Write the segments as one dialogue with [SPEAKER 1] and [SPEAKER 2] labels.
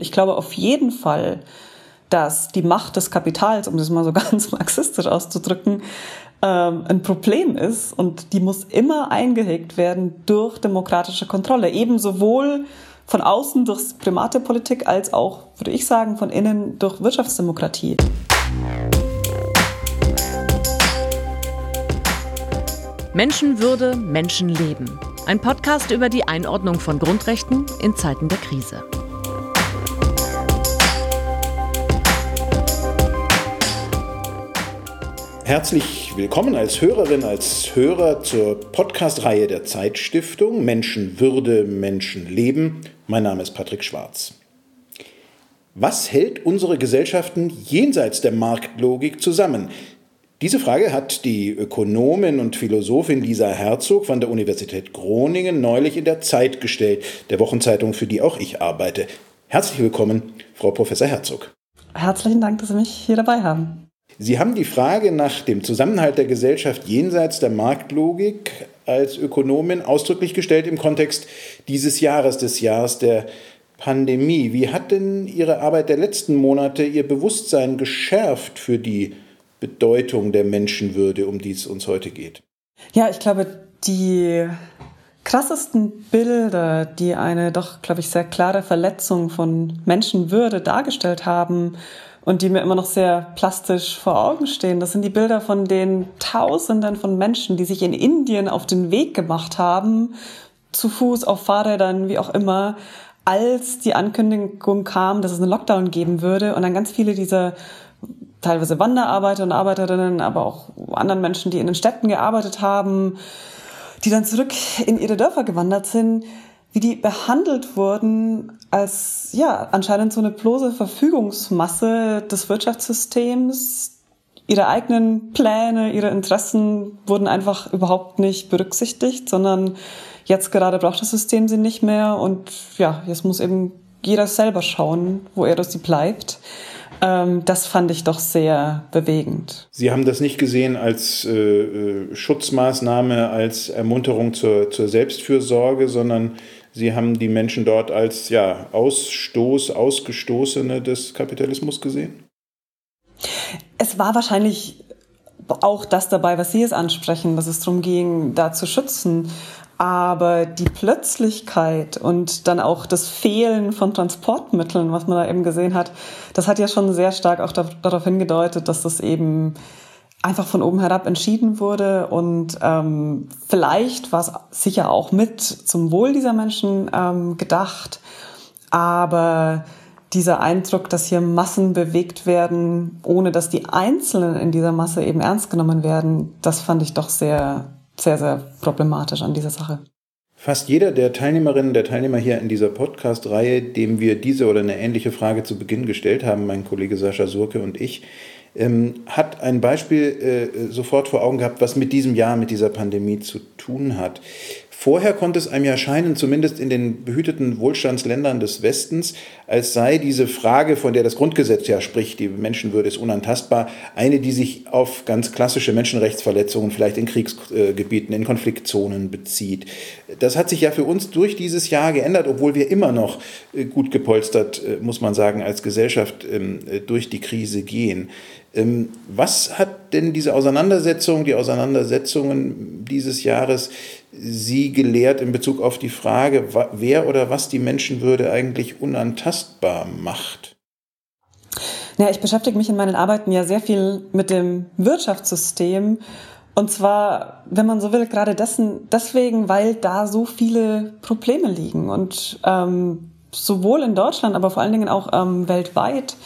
[SPEAKER 1] Ich glaube auf jeden Fall, dass die Macht des Kapitals, um das mal so ganz marxistisch auszudrücken, ähm, ein Problem ist und die muss immer eingehegt werden durch demokratische Kontrolle, eben sowohl von außen durch private Politik als auch, würde ich sagen, von innen durch Wirtschaftsdemokratie.
[SPEAKER 2] Menschenwürde, Menschenleben. Ein Podcast über die Einordnung von Grundrechten in Zeiten der Krise.
[SPEAKER 3] Herzlich willkommen als Hörerin, als Hörer zur Podcast-Reihe der Zeitstiftung Menschenwürde, Menschenleben. Mein Name ist Patrick Schwarz. Was hält unsere Gesellschaften jenseits der Marktlogik zusammen? Diese Frage hat die Ökonomin und Philosophin Lisa Herzog von der Universität Groningen neulich in der Zeit gestellt, der Wochenzeitung, für die auch ich arbeite. Herzlich willkommen, Frau Professor Herzog.
[SPEAKER 1] Herzlichen Dank, dass Sie mich hier dabei haben.
[SPEAKER 3] Sie haben die Frage nach dem Zusammenhalt der Gesellschaft jenseits der Marktlogik als Ökonomin ausdrücklich gestellt im Kontext dieses Jahres, des Jahres der Pandemie. Wie hat denn Ihre Arbeit der letzten Monate Ihr Bewusstsein geschärft für die Bedeutung der Menschenwürde, um die es uns heute geht?
[SPEAKER 1] Ja, ich glaube, die krassesten Bilder, die eine doch, glaube ich, sehr klare Verletzung von Menschenwürde dargestellt haben, und die mir immer noch sehr plastisch vor Augen stehen. Das sind die Bilder von den Tausenden von Menschen, die sich in Indien auf den Weg gemacht haben, zu Fuß, auf Fahrrädern, wie auch immer, als die Ankündigung kam, dass es einen Lockdown geben würde und dann ganz viele dieser teilweise Wanderarbeiter und Arbeiterinnen, aber auch anderen Menschen, die in den Städten gearbeitet haben, die dann zurück in ihre Dörfer gewandert sind, wie die behandelt wurden als ja anscheinend so eine bloße Verfügungsmasse des Wirtschaftssystems. Ihre eigenen Pläne, ihre Interessen wurden einfach überhaupt nicht berücksichtigt, sondern jetzt gerade braucht das System sie nicht mehr und ja, jetzt muss eben jeder selber schauen, wo er oder sie bleibt. Ähm, das fand ich doch sehr bewegend.
[SPEAKER 3] Sie haben das nicht gesehen als äh, äh Schutzmaßnahme, als Ermunterung zur, zur Selbstfürsorge, sondern Sie haben die Menschen dort als ja, Ausstoß, Ausgestoßene des Kapitalismus gesehen?
[SPEAKER 1] Es war wahrscheinlich auch das dabei, was Sie es ansprechen, dass es darum ging, da zu schützen. Aber die Plötzlichkeit und dann auch das Fehlen von Transportmitteln, was man da eben gesehen hat, das hat ja schon sehr stark auch darauf hingedeutet, dass das eben einfach von oben herab entschieden wurde und ähm, vielleicht war es sicher auch mit zum Wohl dieser Menschen ähm, gedacht, aber dieser Eindruck, dass hier Massen bewegt werden, ohne dass die Einzelnen in dieser Masse eben ernst genommen werden, das fand ich doch sehr, sehr, sehr problematisch an dieser Sache.
[SPEAKER 3] Fast jeder der Teilnehmerinnen, der Teilnehmer hier in dieser Podcast-Reihe, dem wir diese oder eine ähnliche Frage zu Beginn gestellt haben, mein Kollege Sascha Surke und ich, ähm, hat ein Beispiel äh, sofort vor Augen gehabt, was mit diesem Jahr, mit dieser Pandemie zu tun hat. Vorher konnte es einem ja scheinen, zumindest in den behüteten Wohlstandsländern des Westens, als sei diese Frage, von der das Grundgesetz ja spricht, die Menschenwürde ist unantastbar, eine, die sich auf ganz klassische Menschenrechtsverletzungen, vielleicht in Kriegsgebieten, in Konfliktzonen bezieht. Das hat sich ja für uns durch dieses Jahr geändert, obwohl wir immer noch äh, gut gepolstert, äh, muss man sagen, als Gesellschaft ähm, durch die Krise gehen. Ähm, was hat denn diese Auseinandersetzung, die Auseinandersetzungen dieses Jahres Sie gelehrt in Bezug auf die Frage, wer oder was die Menschenwürde eigentlich unantastbar macht?
[SPEAKER 1] Ja, ich beschäftige mich in meinen Arbeiten ja sehr viel mit dem Wirtschaftssystem. Und zwar, wenn man so will, gerade dessen, deswegen, weil da so viele Probleme liegen. Und ähm, sowohl in Deutschland, aber vor allen Dingen auch ähm, weltweit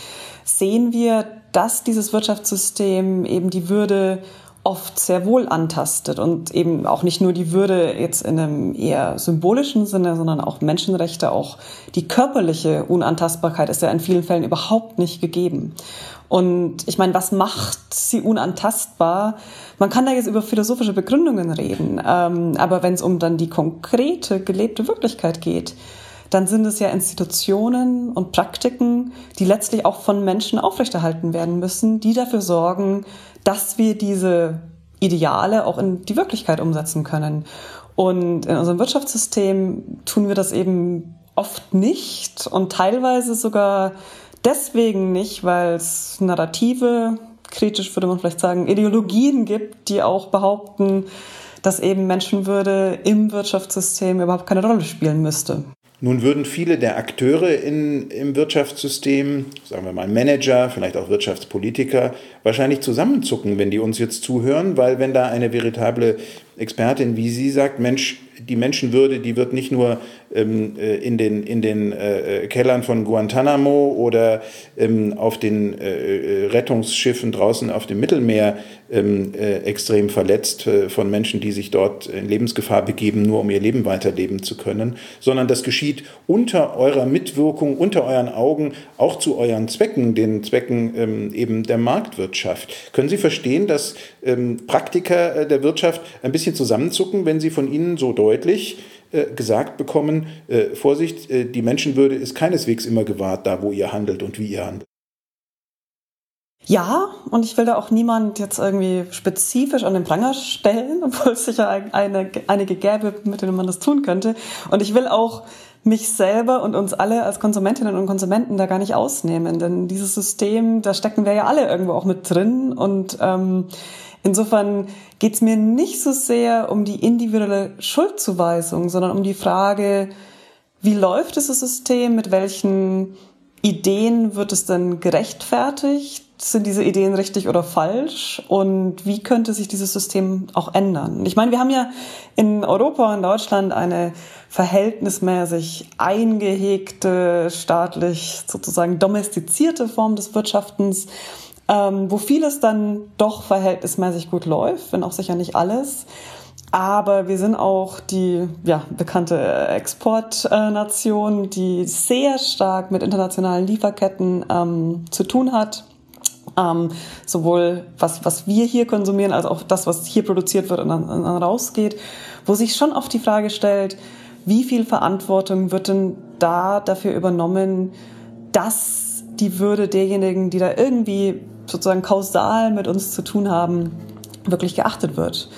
[SPEAKER 1] sehen wir, dass dieses Wirtschaftssystem eben die Würde oft sehr wohl antastet und eben auch nicht nur die Würde jetzt in einem eher symbolischen Sinne, sondern auch Menschenrechte, auch die körperliche Unantastbarkeit ist ja in vielen Fällen überhaupt nicht gegeben. Und ich meine, was macht sie unantastbar? Man kann da jetzt über philosophische Begründungen reden, ähm, aber wenn es um dann die konkrete gelebte Wirklichkeit geht, dann sind es ja Institutionen und Praktiken, die letztlich auch von Menschen aufrechterhalten werden müssen, die dafür sorgen, dass wir diese Ideale auch in die Wirklichkeit umsetzen können. Und in unserem Wirtschaftssystem tun wir das eben oft nicht und teilweise sogar deswegen nicht, weil es Narrative, kritisch würde man vielleicht sagen, Ideologien gibt, die auch behaupten, dass eben Menschenwürde im Wirtschaftssystem überhaupt keine Rolle spielen müsste.
[SPEAKER 3] Nun würden viele der Akteure in, im Wirtschaftssystem, sagen wir mal Manager, vielleicht auch Wirtschaftspolitiker, wahrscheinlich zusammenzucken, wenn die uns jetzt zuhören, weil wenn da eine veritable Expertin wie Sie sagt, Mensch, die Menschenwürde, die wird nicht nur ähm, äh, in den, in den äh, Kellern von Guantanamo oder ähm, auf den äh, Rettungsschiffen draußen auf dem Mittelmeer ähm, äh, extrem verletzt äh, von Menschen, die sich dort in Lebensgefahr begeben, nur um ihr Leben weiterleben zu können, sondern das geschieht unter eurer Mitwirkung, unter euren Augen, auch zu euren Zwecken, den Zwecken ähm, eben der Marktwirtschaft. Können Sie verstehen, dass ähm, Praktiker äh, der Wirtschaft ein bisschen zusammenzucken, wenn sie von Ihnen so deutlich äh, gesagt bekommen, äh, Vorsicht, äh, die Menschenwürde ist keineswegs immer gewahrt, da wo ihr handelt und wie ihr handelt.
[SPEAKER 1] Ja, und ich will da auch niemand jetzt irgendwie spezifisch an den Pranger stellen, obwohl es sicher eine, einige gäbe, mit denen man das tun könnte. Und ich will auch mich selber und uns alle als Konsumentinnen und Konsumenten da gar nicht ausnehmen, denn dieses System, da stecken wir ja alle irgendwo auch mit drin und ähm, Insofern geht es mir nicht so sehr um die individuelle Schuldzuweisung, sondern um die Frage, wie läuft dieses System, mit welchen Ideen wird es denn gerechtfertigt? Sind diese Ideen richtig oder falsch? Und wie könnte sich dieses System auch ändern? Ich meine, wir haben ja in Europa und Deutschland eine verhältnismäßig eingehegte, staatlich sozusagen domestizierte Form des Wirtschaftens ähm, wo vieles dann doch verhältnismäßig gut läuft, wenn auch sicher nicht alles. Aber wir sind auch die ja, bekannte Exportnation, die sehr stark mit internationalen Lieferketten ähm, zu tun hat. Ähm, sowohl was, was wir hier konsumieren, als auch das, was hier produziert wird und dann, dann rausgeht, wo sich schon oft die Frage stellt, wie viel Verantwortung wird denn da dafür übernommen, dass die Würde derjenigen, die da irgendwie sozusagen kausal mit uns zu tun haben, wirklich geachtet wird.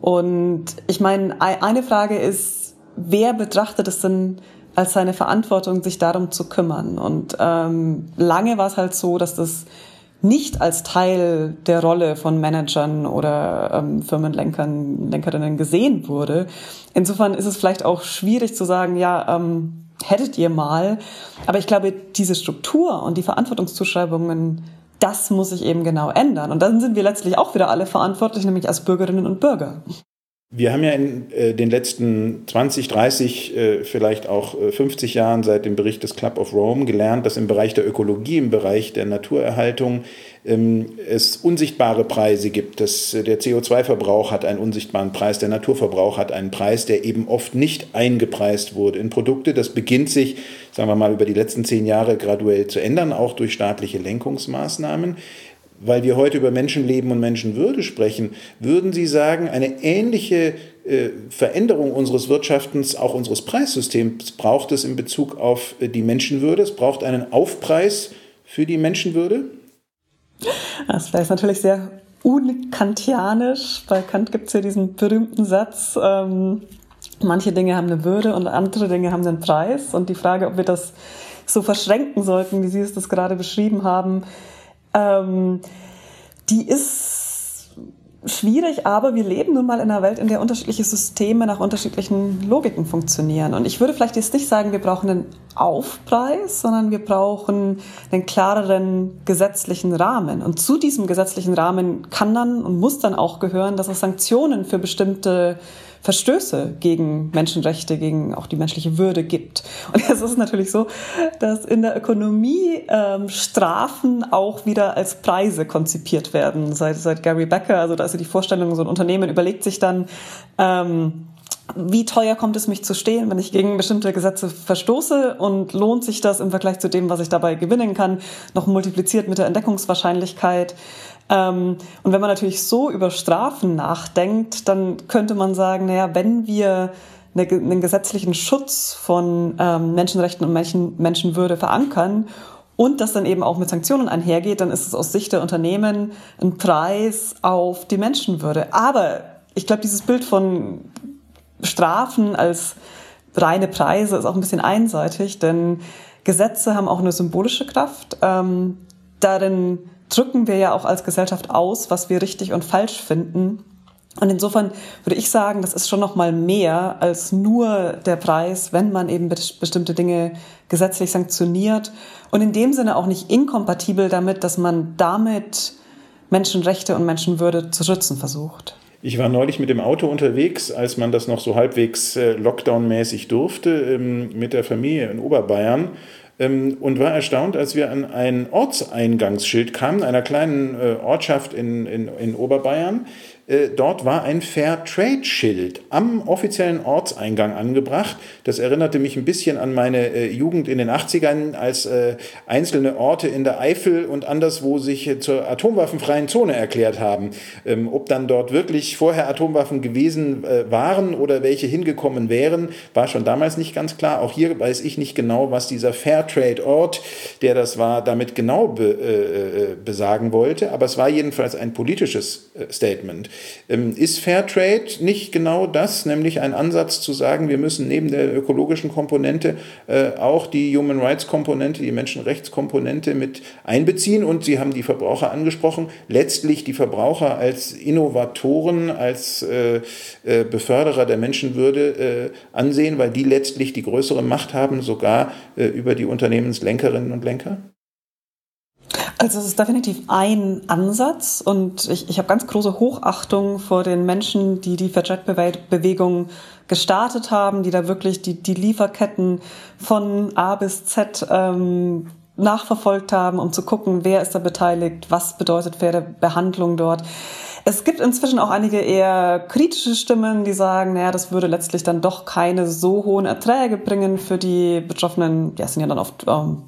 [SPEAKER 1] Und ich meine, eine Frage ist, wer betrachtet es denn als seine Verantwortung, sich darum zu kümmern? Und ähm, lange war es halt so, dass das nicht als Teil der Rolle von Managern oder ähm, Firmenlenkern, Lenkerinnen gesehen wurde. Insofern ist es vielleicht auch schwierig zu sagen, ja, ähm, hättet ihr mal. Aber ich glaube, diese Struktur und die Verantwortungszuschreibungen das muss sich eben genau ändern. Und dann sind wir letztlich auch wieder alle verantwortlich, nämlich als Bürgerinnen und Bürger.
[SPEAKER 3] Wir haben ja in äh, den letzten 20, 30, äh, vielleicht auch äh, 50 Jahren seit dem Bericht des Club of Rome gelernt, dass im Bereich der Ökologie, im Bereich der Naturerhaltung ähm, es unsichtbare Preise gibt. Das, äh, der CO2-Verbrauch hat einen unsichtbaren Preis, der Naturverbrauch hat einen Preis, der eben oft nicht eingepreist wurde in Produkte. Das beginnt sich, sagen wir mal, über die letzten zehn Jahre graduell zu ändern, auch durch staatliche Lenkungsmaßnahmen weil wir heute über Menschenleben und Menschenwürde sprechen, würden Sie sagen, eine ähnliche äh, Veränderung unseres Wirtschaftens, auch unseres Preissystems braucht es in Bezug auf äh, die Menschenwürde? Es braucht einen Aufpreis für die Menschenwürde?
[SPEAKER 1] Das wäre natürlich sehr unkantianisch. Bei Kant gibt es ja diesen berühmten Satz, ähm, manche Dinge haben eine Würde und andere Dinge haben einen Preis. Und die Frage, ob wir das so verschränken sollten, wie Sie es das gerade beschrieben haben, ähm, die ist schwierig, aber wir leben nun mal in einer Welt, in der unterschiedliche Systeme nach unterschiedlichen Logiken funktionieren. Und ich würde vielleicht jetzt nicht sagen, wir brauchen einen Aufpreis, sondern wir brauchen einen klareren gesetzlichen Rahmen. Und zu diesem gesetzlichen Rahmen kann dann und muss dann auch gehören, dass es Sanktionen für bestimmte Verstöße gegen Menschenrechte, gegen auch die menschliche Würde gibt. Und es ist natürlich so, dass in der Ökonomie ähm, Strafen auch wieder als Preise konzipiert werden. Seit, seit Gary Becker, also da ist ja die Vorstellung, so ein Unternehmen überlegt sich dann, ähm, wie teuer kommt es mich zu stehen, wenn ich gegen bestimmte Gesetze verstoße und lohnt sich das im Vergleich zu dem, was ich dabei gewinnen kann, noch multipliziert mit der Entdeckungswahrscheinlichkeit. Ähm, und wenn man natürlich so über Strafen nachdenkt, dann könnte man sagen, naja, wenn wir einen gesetzlichen Schutz von ähm, Menschenrechten und Menschen, Menschenwürde verankern und das dann eben auch mit Sanktionen einhergeht, dann ist es aus Sicht der Unternehmen ein Preis auf die Menschenwürde. Aber ich glaube, dieses Bild von Strafen als reine Preise ist auch ein bisschen einseitig, denn Gesetze haben auch eine symbolische Kraft. Ähm, darin drücken wir ja auch als Gesellschaft aus, was wir richtig und falsch finden. Und insofern würde ich sagen, das ist schon noch mal mehr als nur der Preis, wenn man eben bestimmte Dinge gesetzlich sanktioniert und in dem Sinne auch nicht inkompatibel damit, dass man damit Menschenrechte und Menschenwürde zu schützen versucht.
[SPEAKER 3] Ich war neulich mit dem Auto unterwegs, als man das noch so halbwegs äh, Lockdown-mäßig durfte, ähm, mit der Familie in Oberbayern ähm, und war erstaunt, als wir an ein Ortseingangsschild kamen, einer kleinen äh, Ortschaft in, in, in Oberbayern, dort war ein Fair Trade Schild am offiziellen Ortseingang angebracht. Das erinnerte mich ein bisschen an meine äh, Jugend in den 80ern, als äh, einzelne Orte in der Eifel und anderswo sich zur atomwaffenfreien Zone erklärt haben. Ähm, ob dann dort wirklich vorher Atomwaffen gewesen waren oder welche hingekommen wären, war schon damals nicht ganz klar. Auch hier weiß ich nicht genau, was dieser Fair Trade Ort, der das war, damit genau be, besagen wollte. Aber es war jedenfalls ein politisches Statement. Ähm, ist Fairtrade nicht genau das, nämlich ein Ansatz zu sagen, wir müssen neben der ökologischen Komponente äh, auch die Human Rights Komponente, die Menschenrechtskomponente mit einbeziehen? Und Sie haben die Verbraucher angesprochen, letztlich die Verbraucher als Innovatoren, als äh, äh, Beförderer der Menschenwürde ansehen, weil die letztlich die größere Macht haben, sogar über die Unternehmenslenkerinnen und Lenker?
[SPEAKER 1] Also es ist definitiv ein Ansatz und ich, ich habe ganz große Hochachtung vor den Menschen, die die Fairtrade-Bewegung gestartet haben, die da wirklich die, die Lieferketten von A bis Z ähm, nachverfolgt haben, um zu gucken, wer ist da beteiligt, was bedeutet faire Behandlung dort. Es gibt inzwischen auch einige eher kritische Stimmen, die sagen, naja, das würde letztlich dann doch keine so hohen Erträge bringen für die Betroffenen. Ja, es sind ja dann oft ähm,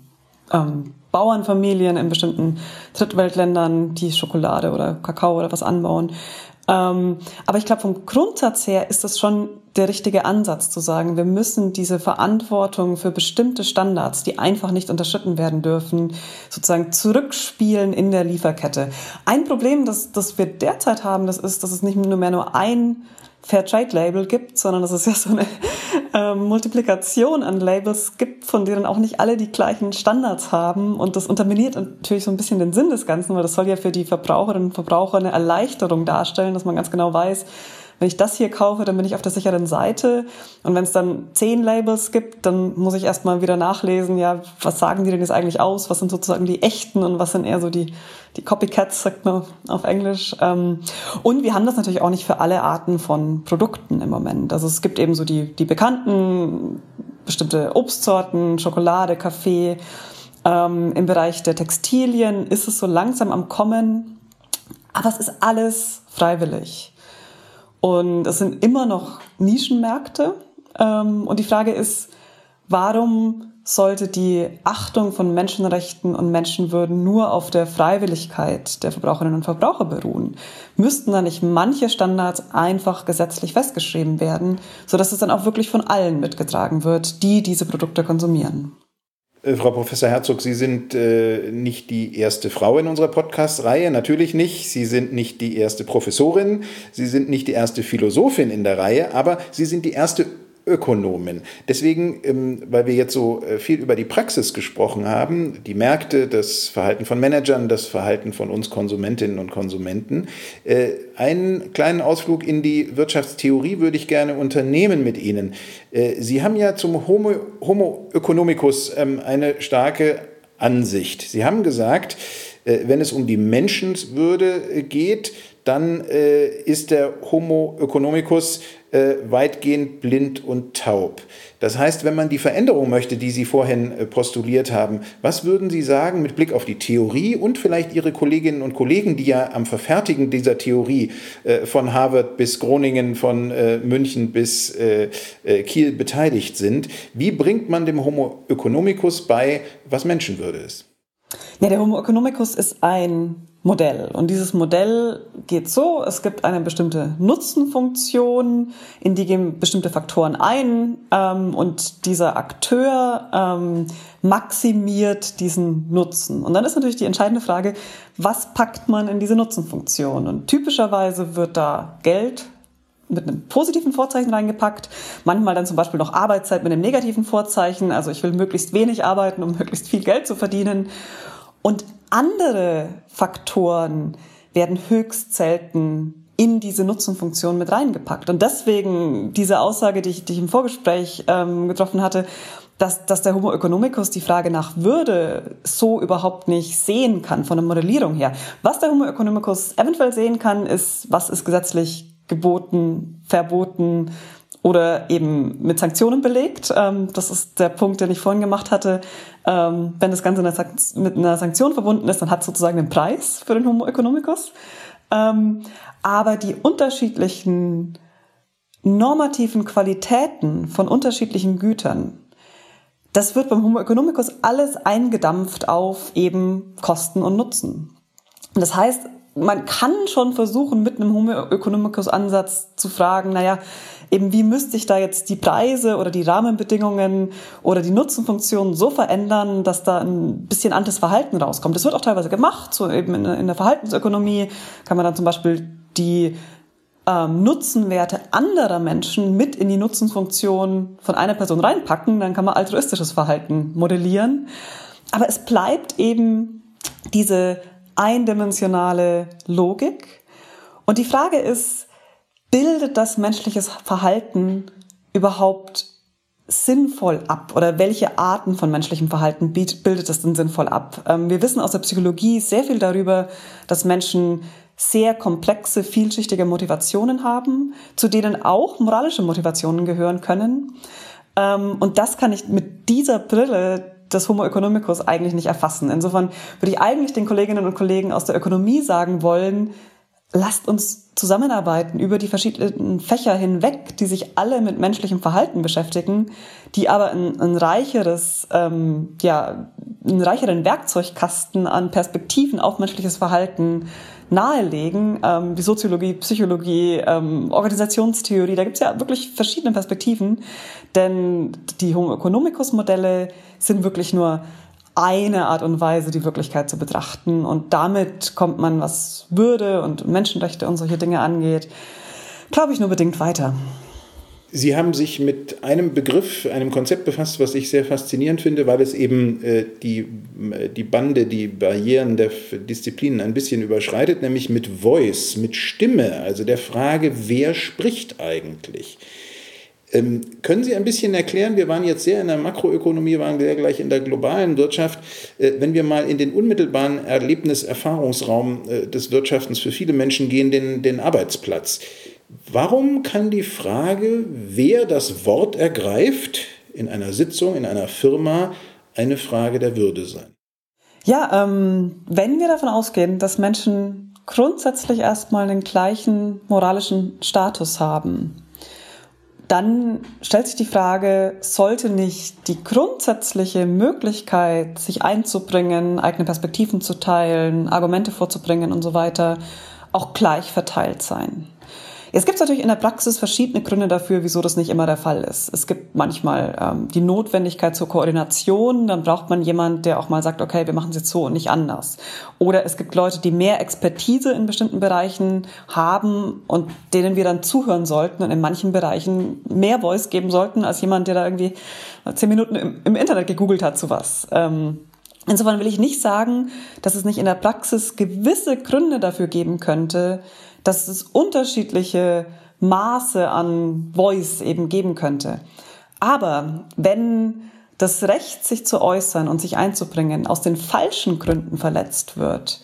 [SPEAKER 1] ähm, Bauernfamilien in bestimmten Drittweltländern, die Schokolade oder Kakao oder was anbauen. Ähm, aber ich glaube, vom Grundsatz her ist das schon der richtige Ansatz zu sagen, wir müssen diese Verantwortung für bestimmte Standards, die einfach nicht unterschritten werden dürfen, sozusagen zurückspielen in der Lieferkette. Ein Problem, das, das wir derzeit haben, das ist, dass es nicht nur mehr nur ein Fairtrade-Label gibt, sondern dass es ja so eine äh, Multiplikation an Labels gibt, von denen auch nicht alle die gleichen Standards haben. Und das unterminiert natürlich so ein bisschen den Sinn des Ganzen, weil das soll ja für die Verbraucherinnen und Verbraucher eine Erleichterung darstellen, dass man ganz genau weiß, wenn ich das hier kaufe, dann bin ich auf der sicheren Seite. Und wenn es dann zehn Labels gibt, dann muss ich erstmal wieder nachlesen, ja, was sagen die denn jetzt eigentlich aus? Was sind sozusagen die echten und was sind eher so die, die Copycats, sagt man auf Englisch. Ähm, und wir haben das natürlich auch nicht für alle Arten von Produkten im Moment. Also es gibt eben so die, die bekannten bestimmte Obstsorten, Schokolade, Kaffee. Ähm, Im Bereich der Textilien ist es so langsam am Kommen. Aber es ist alles freiwillig. Und es sind immer noch Nischenmärkte. Ähm, und die Frage ist, warum sollte die Achtung von Menschenrechten und Menschenwürden nur auf der Freiwilligkeit der Verbraucherinnen und Verbraucher beruhen? Müssten da nicht manche Standards einfach gesetzlich festgeschrieben werden, sodass es dann auch wirklich von allen mitgetragen wird, die diese Produkte konsumieren?
[SPEAKER 3] Äh, Frau Professor Herzog, Sie sind äh, nicht die erste Frau in unserer Podcast-Reihe, natürlich nicht. Sie sind nicht die erste Professorin, Sie sind nicht die erste Philosophin in der Reihe, aber Sie sind die erste Ökonomen. Deswegen, ähm, weil wir jetzt so äh, viel über die Praxis gesprochen haben, die Märkte, das Verhalten von Managern, das Verhalten von uns Konsumentinnen und Konsumenten, äh, einen kleinen Ausflug in die Wirtschaftstheorie würde ich gerne unternehmen mit Ihnen. Äh, Sie haben ja zum Homo, Homo economicus ähm, eine starke Ansicht. Sie haben gesagt, wenn es um die Menschenwürde geht, dann ist der Homo economicus äh, weitgehend blind und taub. Das heißt, wenn man die Veränderung möchte, die Sie vorhin äh, postuliert haben, was würden Sie sagen mit Blick auf die Theorie und vielleicht Ihre Kolleginnen und Kollegen, die ja am Verfertigen dieser Theorie äh, von Harvard bis Groningen, von äh, München bis äh, äh, Kiel beteiligt sind? Wie bringt man dem Homo economicus bei, was Menschenwürde ist?
[SPEAKER 1] Ja, der Homo economicus ist ein Modell. Und dieses Modell geht so, es gibt eine bestimmte Nutzenfunktion, in die gehen bestimmte Faktoren ein ähm, und dieser Akteur ähm, maximiert diesen Nutzen. Und dann ist natürlich die entscheidende Frage, was packt man in diese Nutzenfunktion? Und typischerweise wird da Geld mit einem positiven Vorzeichen reingepackt, manchmal dann zum Beispiel noch Arbeitszeit mit einem negativen Vorzeichen, also ich will möglichst wenig arbeiten, um möglichst viel Geld zu verdienen. Und andere Faktoren werden höchst selten in diese Nutzenfunktion mit reingepackt. Und deswegen diese Aussage, die ich, die ich im Vorgespräch ähm, getroffen hatte, dass, dass der Homo economicus die Frage nach Würde so überhaupt nicht sehen kann von der Modellierung her. Was der Homo economicus eventuell sehen kann, ist, was ist gesetzlich geboten, verboten oder eben mit Sanktionen belegt. Ähm, das ist der Punkt, den ich vorhin gemacht hatte. Ähm, wenn das Ganze mit einer Sanktion verbunden ist, dann hat es sozusagen einen Preis für den Homo economicus. Ähm, aber die unterschiedlichen normativen Qualitäten von unterschiedlichen Gütern, das wird beim Homo economicus alles eingedampft auf eben Kosten und Nutzen. das heißt, man kann schon versuchen, mit einem Homo economicus Ansatz zu fragen, naja, eben wie müsste ich da jetzt die Preise oder die Rahmenbedingungen oder die Nutzenfunktionen so verändern, dass da ein bisschen anderes Verhalten rauskommt. Das wird auch teilweise gemacht, so eben in, der Verhaltensökonomie kann man dann zum Beispiel die ähm, Nutzenwerte anderer Menschen mit in die Nutzenfunktion von einer Person reinpacken, dann kann man altruistisches Verhalten modellieren. Aber es bleibt eben diese eindimensionale Logik. Und die Frage ist, bildet das menschliches Verhalten überhaupt sinnvoll ab oder welche Arten von menschlichem Verhalten bildet es denn sinnvoll ab? Ähm, wir wissen aus der Psychologie sehr viel darüber, dass Menschen sehr komplexe, vielschichtige Motivationen haben, zu denen auch moralische Motivationen gehören können. Ähm, und das kann ich mit dieser Brille des Homo economicus eigentlich nicht erfassen. Insofern würde ich eigentlich den Kolleginnen und Kollegen aus der Ökonomie sagen wollen, lasst uns zusammenarbeiten über die verschiedenen Fächer hinweg, die sich alle mit menschlichem Verhalten beschäftigen, die aber ein, ein reicheres, ähm, ja, einen reicheren Werkzeugkasten an Perspektiven auf menschliches Verhalten nahelegen. Ähm, die Soziologie, Psychologie, ähm, Organisationstheorie, da gibt's ja wirklich verschiedene Perspektiven, denn die Homo economicus Modelle sind wirklich nur eine Art und Weise, die Wirklichkeit zu betrachten. Und damit kommt man, was Würde und Menschenrechte und solche Dinge angeht, glaube ich, nur bedingt weiter.
[SPEAKER 3] Sie haben sich mit einem Begriff, einem Konzept befasst, was ich sehr faszinierend finde, weil es eben äh, die, äh, die Bande, die Barrieren der Disziplinen ein bisschen überschreitet, nämlich mit Voice, mit Stimme, also der Frage, wer spricht eigentlich? Ähm, können Sie ein bisschen erklären, wir waren jetzt sehr in der Makroökonomie, waren sehr gleich in der globalen Wirtschaft, äh, wenn wir mal in den unmittelbaren Erlebnis-, Erfahrungsraum äh, des Wirtschaftens für viele Menschen gehen, den, den Arbeitsplatz. Warum kann die Frage, wer das Wort ergreift, in einer Sitzung, in einer Firma, eine Frage der Würde sein?
[SPEAKER 1] Ja, ähm, wenn wir davon ausgehen, dass Menschen grundsätzlich erstmal den gleichen moralischen Status haben, dann stellt sich die Frage, sollte nicht die grundsätzliche Möglichkeit, sich einzubringen, eigene Perspektiven zu teilen, Argumente vorzubringen und so weiter, auch gleich verteilt sein? Es gibt natürlich in der Praxis verschiedene Gründe dafür, wieso das nicht immer der Fall ist. Es gibt manchmal ähm, die Notwendigkeit zur Koordination, dann braucht man jemand, der auch mal sagt, okay, wir machen es jetzt so und nicht anders. Oder es gibt Leute, die mehr Expertise in bestimmten Bereichen haben und denen wir dann zuhören sollten und in manchen Bereichen mehr Voice geben sollten als jemand, der da irgendwie zehn Minuten im, im Internet gegoogelt hat zu was. Ähm, Insofern will ich nicht sagen, dass es nicht in der Praxis gewisse Gründe dafür geben könnte, dass es unterschiedliche Maße an Voice eben geben könnte. Aber wenn das Recht, sich zu äußern und sich einzubringen, aus den falschen Gründen verletzt wird,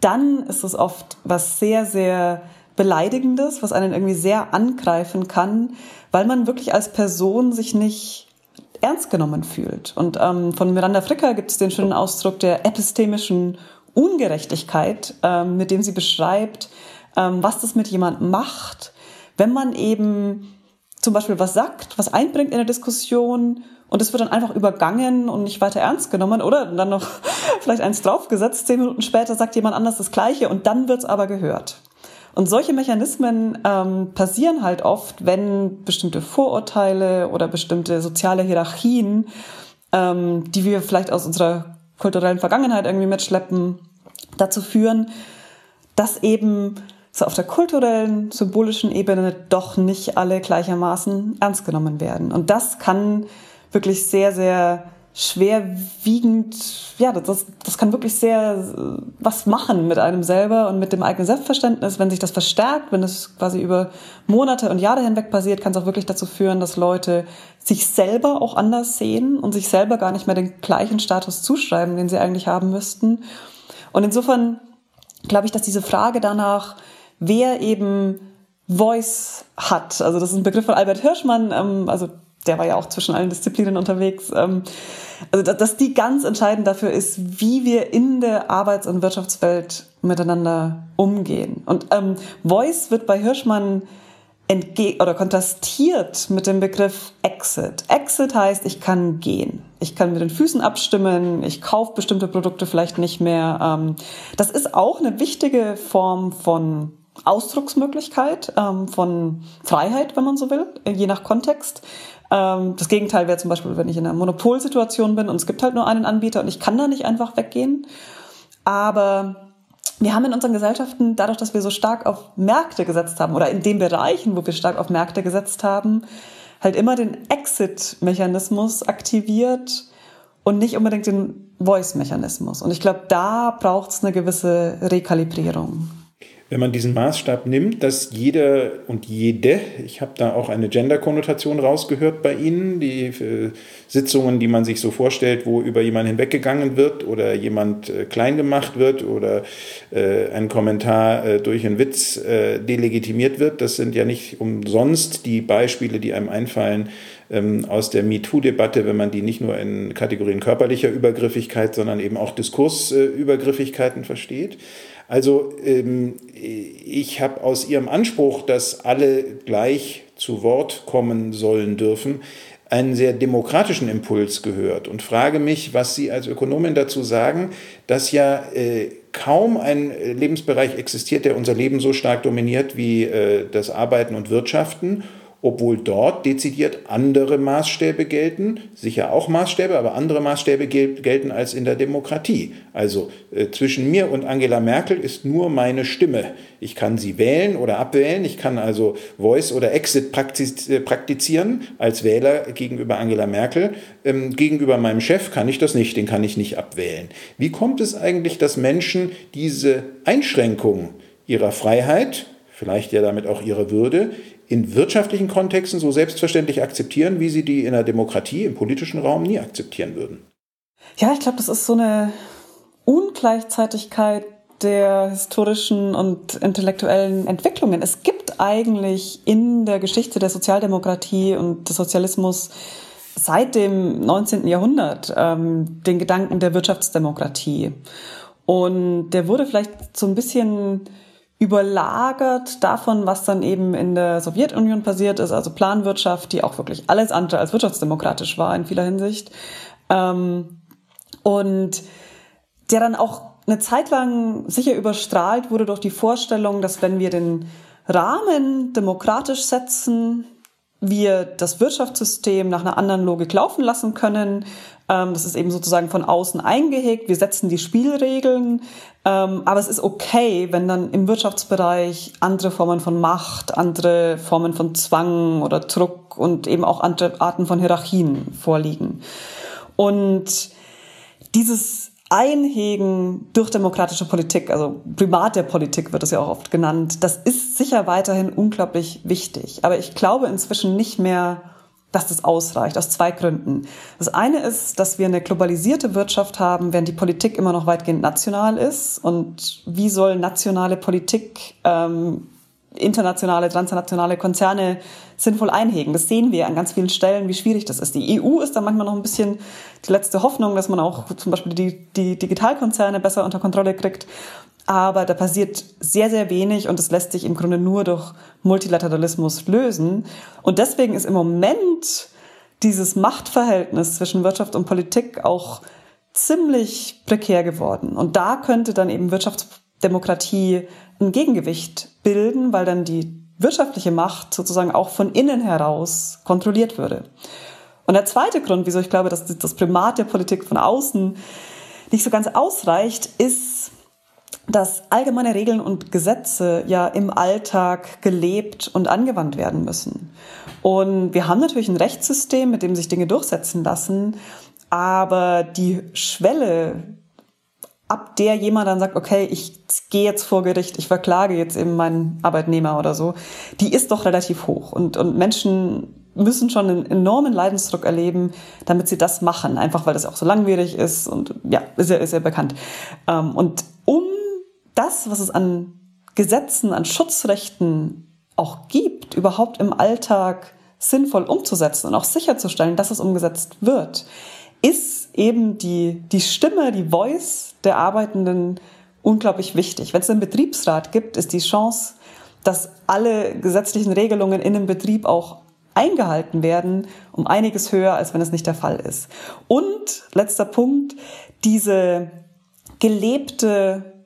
[SPEAKER 1] dann ist es oft was sehr, sehr Beleidigendes, was einen irgendwie sehr angreifen kann, weil man wirklich als Person sich nicht ernst genommen fühlt. Und ähm, von Miranda Fricker gibt es den schönen Ausdruck der epistemischen Ungerechtigkeit, ähm, mit dem sie beschreibt, was das mit jemandem macht, wenn man eben zum Beispiel was sagt, was einbringt in der Diskussion und es wird dann einfach übergangen und nicht weiter ernst genommen oder dann noch vielleicht eins draufgesetzt, zehn Minuten später sagt jemand anders das Gleiche und dann wird's aber gehört. Und solche Mechanismen ähm, passieren halt oft, wenn bestimmte Vorurteile oder bestimmte soziale Hierarchien, ähm, die wir vielleicht aus unserer kulturellen Vergangenheit irgendwie mitschleppen, dazu führen, dass eben so auf der kulturellen, symbolischen Ebene doch nicht alle gleichermaßen ernst genommen werden. Und das kann wirklich sehr, sehr schwerwiegend, ja, das, das kann wirklich sehr äh, was machen mit einem selber und mit dem eigenen Selbstverständnis. Wenn sich das verstärkt, wenn es quasi über Monate und Jahre hinweg passiert, kann es auch wirklich dazu führen, dass Leute sich selber auch anders sehen und sich selber gar nicht mehr den gleichen Status zuschreiben, den sie eigentlich haben müssten. Und insofern glaube ich, dass diese Frage danach, wer eben Voice hat, also das ist ein Begriff von Albert Hirschmann, ähm, also der war ja auch zwischen allen Disziplinen unterwegs. Ähm, also, dass die ganz entscheidend dafür ist, wie wir in der Arbeits- und Wirtschaftswelt miteinander umgehen. Und ähm, Voice wird bei Hirschmann entge oder kontrastiert mit dem Begriff Exit. Exit heißt, ich kann gehen. Ich kann mit den Füßen abstimmen, ich kaufe bestimmte Produkte vielleicht nicht mehr. Ähm, das ist auch eine wichtige Form von Ausdrucksmöglichkeit, ähm, von Freiheit, wenn man so will, je nach Kontext. Ähm, das Gegenteil wäre zum Beispiel, wenn ich in einer Monopolsituation bin und es gibt halt nur einen Anbieter und ich kann da nicht einfach weggehen. Aber wir haben in unseren Gesellschaften, dadurch, dass wir so stark auf Märkte gesetzt haben oder in den Bereichen, wo wir stark auf Märkte gesetzt haben, halt immer den Exit-Mechanismus aktiviert und nicht unbedingt den Voice-Mechanismus. Und ich glaube, da braucht es eine gewisse Rekalibrierung
[SPEAKER 3] wenn man diesen Maßstab nimmt, dass jeder und jede, ich habe da auch eine Gender-Konnotation rausgehört bei Ihnen, die äh, Sitzungen, die man sich so vorstellt, wo über jemanden hinweggegangen wird oder jemand äh, klein gemacht wird oder äh, ein Kommentar äh, durch einen Witz äh, delegitimiert wird, das sind ja nicht umsonst die Beispiele, die einem einfallen ähm, aus der MeToo-Debatte, wenn man die nicht nur in Kategorien körperlicher Übergriffigkeit, sondern eben auch Diskursübergriffigkeiten versteht. Also ähm, ich habe aus Ihrem Anspruch, dass alle gleich zu Wort kommen sollen dürfen, einen sehr demokratischen Impuls gehört und frage mich, was Sie als Ökonomin dazu sagen, dass ja äh, kaum ein Lebensbereich existiert, der unser Leben so stark dominiert wie äh, das Arbeiten und Wirtschaften obwohl dort dezidiert andere Maßstäbe gelten, sicher auch Maßstäbe, aber andere Maßstäbe gel gelten als in der Demokratie. Also äh, zwischen mir und Angela Merkel ist nur meine Stimme. Ich kann sie wählen oder abwählen, ich kann also Voice oder Exit äh, praktizieren als Wähler gegenüber Angela Merkel. Ähm, gegenüber meinem Chef kann ich das nicht, den kann ich nicht abwählen. Wie kommt es eigentlich, dass Menschen diese Einschränkung ihrer Freiheit, vielleicht ja damit auch ihrer Würde, in wirtschaftlichen Kontexten so selbstverständlich akzeptieren, wie sie die in der Demokratie, im politischen Raum nie akzeptieren würden.
[SPEAKER 1] Ja, ich glaube, das ist so eine Ungleichzeitigkeit der historischen und intellektuellen Entwicklungen. Es gibt eigentlich in der Geschichte der Sozialdemokratie und des Sozialismus seit dem 19. Jahrhundert ähm, den Gedanken der Wirtschaftsdemokratie. Und der wurde vielleicht so ein bisschen überlagert davon, was dann eben in der Sowjetunion passiert ist, also Planwirtschaft, die auch wirklich alles andere als wirtschaftsdemokratisch war in vieler Hinsicht. Ähm, und der dann auch eine Zeit lang sicher überstrahlt wurde durch die Vorstellung, dass wenn wir den Rahmen demokratisch setzen, wir das Wirtschaftssystem nach einer anderen Logik laufen lassen können. Ähm, das ist eben sozusagen von außen eingehegt. Wir setzen die Spielregeln. Ähm, aber es ist okay, wenn dann im Wirtschaftsbereich andere Formen von Macht, andere Formen von Zwang oder Druck und eben auch andere Arten von Hierarchien vorliegen. Und dieses Einhegen durch demokratische Politik, also Primat der Politik wird es ja auch oft genannt, das ist sicher weiterhin unglaublich wichtig. Aber ich glaube inzwischen nicht mehr, dass das ausreicht, aus zwei Gründen. Das eine ist, dass wir eine globalisierte Wirtschaft haben, während die Politik immer noch weitgehend national ist. Und wie soll nationale Politik ähm, internationale, transnationale Konzerne sinnvoll einhegen. Das sehen wir an ganz vielen Stellen, wie schwierig das ist. Die EU ist da manchmal noch ein bisschen die letzte Hoffnung, dass man auch zum Beispiel die, die Digitalkonzerne besser unter Kontrolle kriegt. Aber da passiert sehr, sehr wenig und das lässt sich im Grunde nur durch Multilateralismus lösen. Und deswegen ist im Moment dieses Machtverhältnis zwischen Wirtschaft und Politik auch ziemlich prekär geworden. Und da könnte dann eben Wirtschaftsdemokratie ein Gegengewicht bilden, weil dann die wirtschaftliche Macht sozusagen auch von innen heraus kontrolliert würde. Und der zweite Grund, wieso ich glaube, dass das Primat der Politik von außen nicht so ganz ausreicht, ist, dass allgemeine Regeln und Gesetze ja im Alltag gelebt und angewandt werden müssen. Und wir haben natürlich ein Rechtssystem, mit dem sich Dinge durchsetzen lassen, aber die Schwelle, ab der jemand dann sagt, okay, ich gehe jetzt vor Gericht, ich verklage jetzt eben meinen Arbeitnehmer oder so, die ist doch relativ hoch. Und, und Menschen müssen schon einen enormen Leidensdruck erleben, damit sie das machen, einfach weil das auch so langwierig ist und ja, ist ja, ist ja bekannt. Ähm, und um das, was es an Gesetzen, an Schutzrechten auch gibt, überhaupt im Alltag sinnvoll umzusetzen und auch sicherzustellen, dass es umgesetzt wird, ist eben die, die Stimme, die Voice der Arbeitenden unglaublich wichtig. Wenn es einen Betriebsrat gibt, ist die Chance, dass alle gesetzlichen Regelungen in einem Betrieb auch eingehalten werden, um einiges höher, als wenn es nicht der Fall ist. Und letzter Punkt, diese gelebte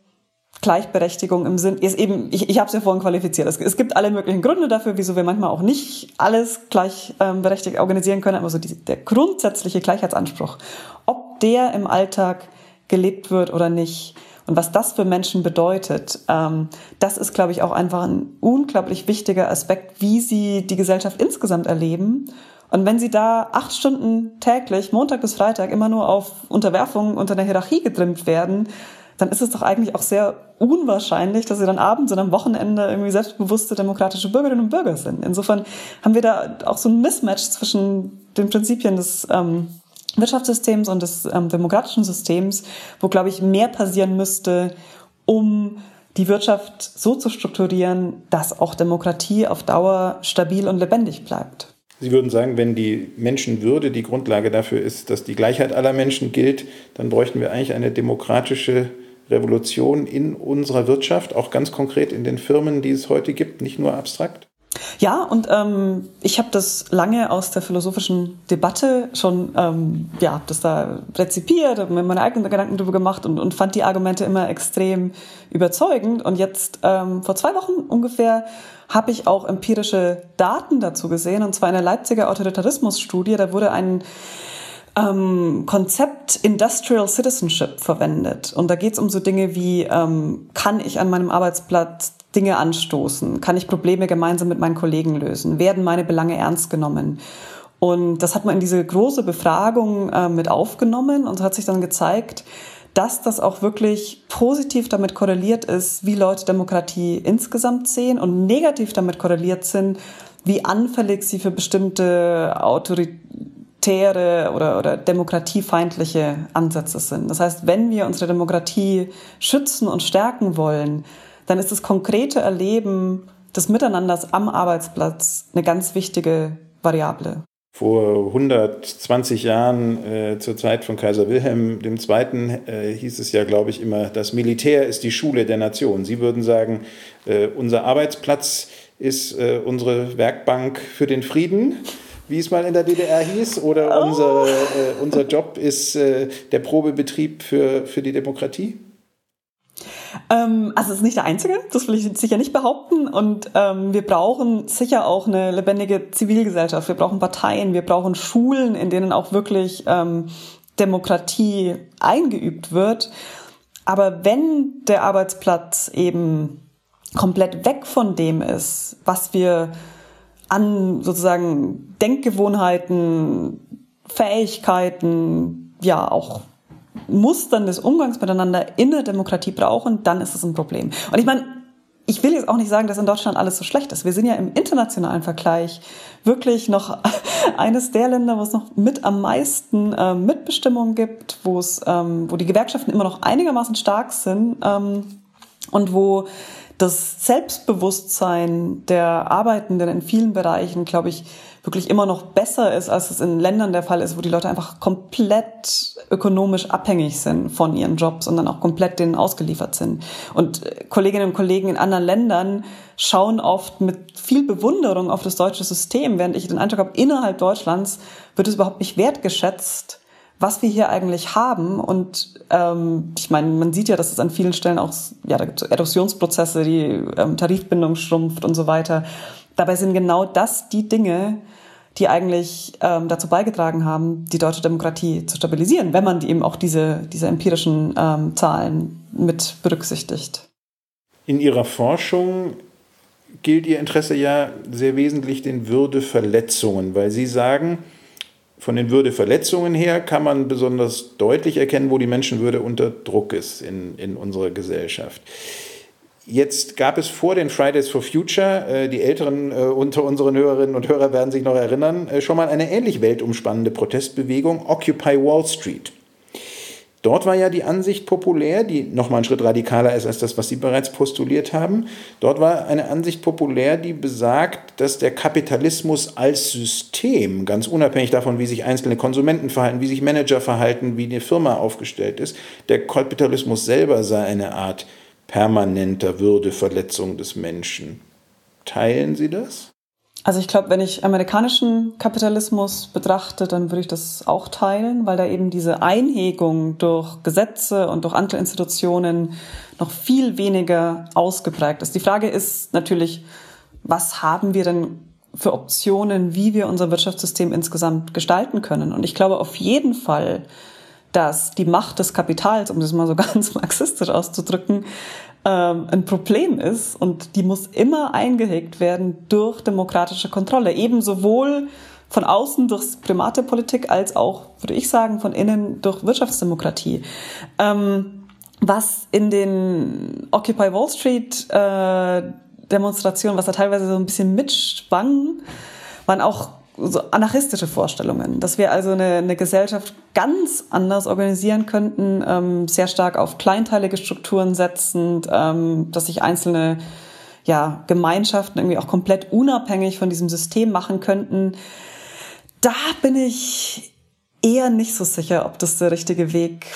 [SPEAKER 1] Gleichberechtigung im Sinn ist eben, ich, ich habe es ja vorhin qualifiziert. Es, es, gibt alle möglichen Gründe dafür, wieso wir manchmal auch nicht alles gleichberechtigt ähm, organisieren können, aber so die, der grundsätzliche Gleichheitsanspruch, ob der im Alltag gelebt wird oder nicht und was das für Menschen bedeutet, ähm, das ist, glaube ich, auch einfach ein unglaublich wichtiger Aspekt, wie sie die Gesellschaft insgesamt erleben. Und wenn sie da acht Stunden täglich, Montag bis Freitag, immer nur auf Unterwerfung unter der Hierarchie getrimmt werden, dann ist es doch eigentlich auch sehr unwahrscheinlich, dass sie dann abends und am Wochenende irgendwie selbstbewusste demokratische Bürgerinnen und Bürger sind. Insofern haben wir da auch so ein Mismatch zwischen den Prinzipien des ähm, Wirtschaftssystems und des ähm, demokratischen Systems, wo, glaube ich, mehr passieren müsste, um die Wirtschaft so zu strukturieren, dass auch Demokratie auf Dauer stabil und lebendig bleibt.
[SPEAKER 3] Sie würden sagen, wenn die Menschenwürde die Grundlage dafür ist, dass die Gleichheit aller Menschen gilt, dann bräuchten wir eigentlich eine demokratische Revolution in unserer Wirtschaft, auch ganz konkret in den Firmen, die es heute gibt, nicht nur abstrakt?
[SPEAKER 1] Ja, und ähm, ich habe das lange aus der philosophischen Debatte schon, ähm, ja, das da rezipiert, habe mir meine eigenen Gedanken darüber gemacht und, und fand die Argumente immer extrem überzeugend. Und jetzt ähm, vor zwei Wochen ungefähr habe ich auch empirische Daten dazu gesehen, und zwar in der Leipziger Autoritarismus-Studie. Da wurde ein ähm, Konzept Industrial Citizenship verwendet. Und da geht es um so Dinge wie, ähm, kann ich an meinem Arbeitsplatz Dinge anstoßen? Kann ich Probleme gemeinsam mit meinen Kollegen lösen? Werden meine Belange ernst genommen? Und das hat man in diese große Befragung äh, mit aufgenommen und hat sich dann gezeigt, dass das auch wirklich positiv damit korreliert ist, wie Leute Demokratie insgesamt sehen und negativ damit korreliert sind, wie anfällig sie für bestimmte autoritäre oder, oder demokratiefeindliche Ansätze sind. Das heißt, wenn wir unsere Demokratie schützen und stärken wollen, dann ist das konkrete Erleben des Miteinanders am Arbeitsplatz eine ganz wichtige Variable.
[SPEAKER 3] Vor 120 Jahren, äh, zur Zeit von Kaiser Wilhelm II., äh, hieß es ja, glaube ich, immer, das Militär ist die Schule der Nation. Sie würden sagen, äh, unser Arbeitsplatz ist äh, unsere Werkbank für den Frieden, wie es mal in der DDR hieß, oder oh. unser, äh, unser Job ist äh, der Probebetrieb für, für die Demokratie?
[SPEAKER 1] Ähm, also es ist nicht der einzige, das will ich sicher nicht behaupten. Und ähm, wir brauchen sicher auch eine lebendige Zivilgesellschaft. Wir brauchen Parteien, wir brauchen Schulen, in denen auch wirklich ähm, Demokratie eingeübt wird. Aber wenn der Arbeitsplatz eben komplett weg von dem ist, was wir an sozusagen Denkgewohnheiten, Fähigkeiten, ja auch Mustern des Umgangs miteinander in der Demokratie brauchen, dann ist es ein Problem. Und ich meine, ich will jetzt auch nicht sagen, dass in Deutschland alles so schlecht ist. Wir sind ja im internationalen Vergleich wirklich noch eines der Länder, wo es noch mit am meisten äh, Mitbestimmung gibt, wo es, ähm, wo die Gewerkschaften immer noch einigermaßen stark sind ähm, und wo das Selbstbewusstsein der Arbeitenden in vielen Bereichen, glaube ich, wirklich immer noch besser ist, als es in Ländern der Fall ist, wo die Leute einfach komplett ökonomisch abhängig sind von ihren Jobs und dann auch komplett denen ausgeliefert sind. Und äh, Kolleginnen und Kollegen in anderen Ländern schauen oft mit viel Bewunderung auf das deutsche System, während ich den Eindruck habe, innerhalb Deutschlands wird es überhaupt nicht wertgeschätzt, was wir hier eigentlich haben. Und ähm, ich meine, man sieht ja, dass es an vielen Stellen auch, ja, da gibt es Erosionsprozesse, die ähm, Tarifbindung schrumpft und so weiter. Dabei sind genau das die Dinge, die eigentlich ähm, dazu beigetragen haben, die deutsche Demokratie zu stabilisieren, wenn man eben auch diese, diese empirischen ähm, Zahlen mit berücksichtigt.
[SPEAKER 3] In Ihrer Forschung gilt Ihr Interesse ja sehr wesentlich den Würdeverletzungen, weil Sie sagen, von den Würdeverletzungen her kann man besonders deutlich erkennen, wo die Menschenwürde unter Druck ist in, in unserer Gesellschaft. Jetzt gab es vor den Fridays for Future, äh, die Älteren äh, unter unseren Hörerinnen und Hörern werden sich noch erinnern, äh, schon mal eine ähnlich weltumspannende Protestbewegung, Occupy Wall Street. Dort war ja die Ansicht populär, die nochmal einen Schritt radikaler ist als das, was Sie bereits postuliert haben. Dort war eine Ansicht populär, die besagt, dass der Kapitalismus als System, ganz unabhängig davon, wie sich einzelne Konsumenten verhalten, wie sich Manager verhalten, wie eine Firma aufgestellt ist, der Kapitalismus selber sei eine Art permanenter Würdeverletzung des Menschen. Teilen Sie das?
[SPEAKER 1] Also ich glaube, wenn ich amerikanischen Kapitalismus betrachte, dann würde ich das auch teilen, weil da eben diese Einhegung durch Gesetze und durch andere Institutionen noch viel weniger ausgeprägt ist. Die Frage ist natürlich, was haben wir denn für Optionen, wie wir unser Wirtschaftssystem insgesamt gestalten können? Und ich glaube auf jeden Fall, dass die Macht des Kapitals, um das mal so ganz marxistisch auszudrücken, ähm, ein Problem ist und die muss immer eingehegt werden durch demokratische Kontrolle. Eben sowohl von außen durch private Politik als auch, würde ich sagen, von innen durch Wirtschaftsdemokratie. Ähm, was in den Occupy Wall Street äh, Demonstrationen, was da teilweise so ein bisschen mitschwang, waren auch so anarchistische Vorstellungen, dass wir also eine, eine Gesellschaft ganz anders organisieren könnten, ähm, sehr stark auf kleinteilige Strukturen setzend, ähm, dass sich einzelne ja, Gemeinschaften irgendwie auch komplett unabhängig von diesem System machen könnten. Da bin ich eher nicht so sicher, ob das der richtige Weg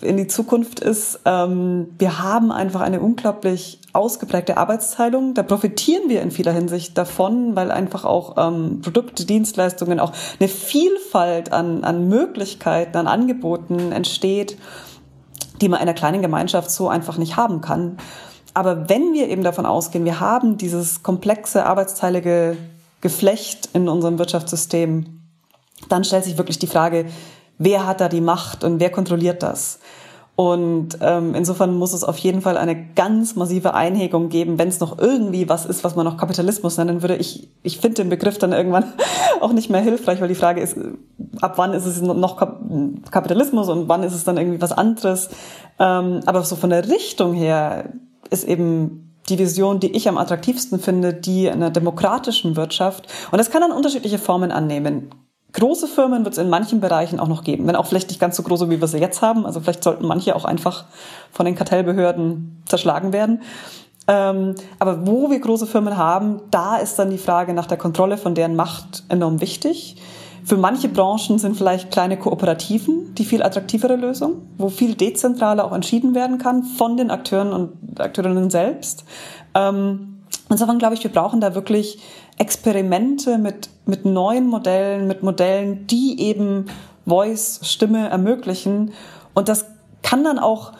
[SPEAKER 1] in die Zukunft ist. Ähm, wir haben einfach eine unglaublich ausgeprägte Arbeitsteilung. Da profitieren wir in vieler Hinsicht davon, weil einfach auch ähm, Produkte, Dienstleistungen, auch eine Vielfalt an, an Möglichkeiten, an Angeboten entsteht, die man in einer kleinen Gemeinschaft so einfach nicht haben kann. Aber wenn wir eben davon ausgehen, wir haben dieses komplexe, arbeitsteilige Geflecht in unserem Wirtschaftssystem, dann stellt sich wirklich die Frage, wer hat da die Macht und wer kontrolliert das? Und ähm, insofern muss es auf jeden Fall eine ganz massive Einhegung geben, wenn es noch irgendwie was ist, was man noch Kapitalismus nennen würde. Ich, ich finde den Begriff dann irgendwann auch nicht mehr hilfreich, weil die Frage ist, ab wann ist es noch Kapitalismus und wann ist es dann irgendwie was anderes. Ähm, aber so von der Richtung her ist eben die Vision, die ich am attraktivsten finde, die einer demokratischen Wirtschaft. Und das kann dann unterschiedliche Formen annehmen. Große Firmen wird es in manchen Bereichen auch noch geben, wenn auch vielleicht nicht ganz so große, wie wir sie jetzt haben. Also vielleicht sollten manche auch einfach von den Kartellbehörden zerschlagen werden. Ähm, aber wo wir große Firmen haben, da ist dann die Frage nach der Kontrolle von deren Macht enorm wichtig. Für manche Branchen sind vielleicht kleine Kooperativen die viel attraktivere Lösung, wo viel dezentraler auch entschieden werden kann von den Akteuren und Akteurinnen selbst. Ähm, insofern glaube ich, wir brauchen da wirklich Experimente mit, mit neuen Modellen, mit Modellen, die eben Voice, Stimme ermöglichen. Und das kann dann auch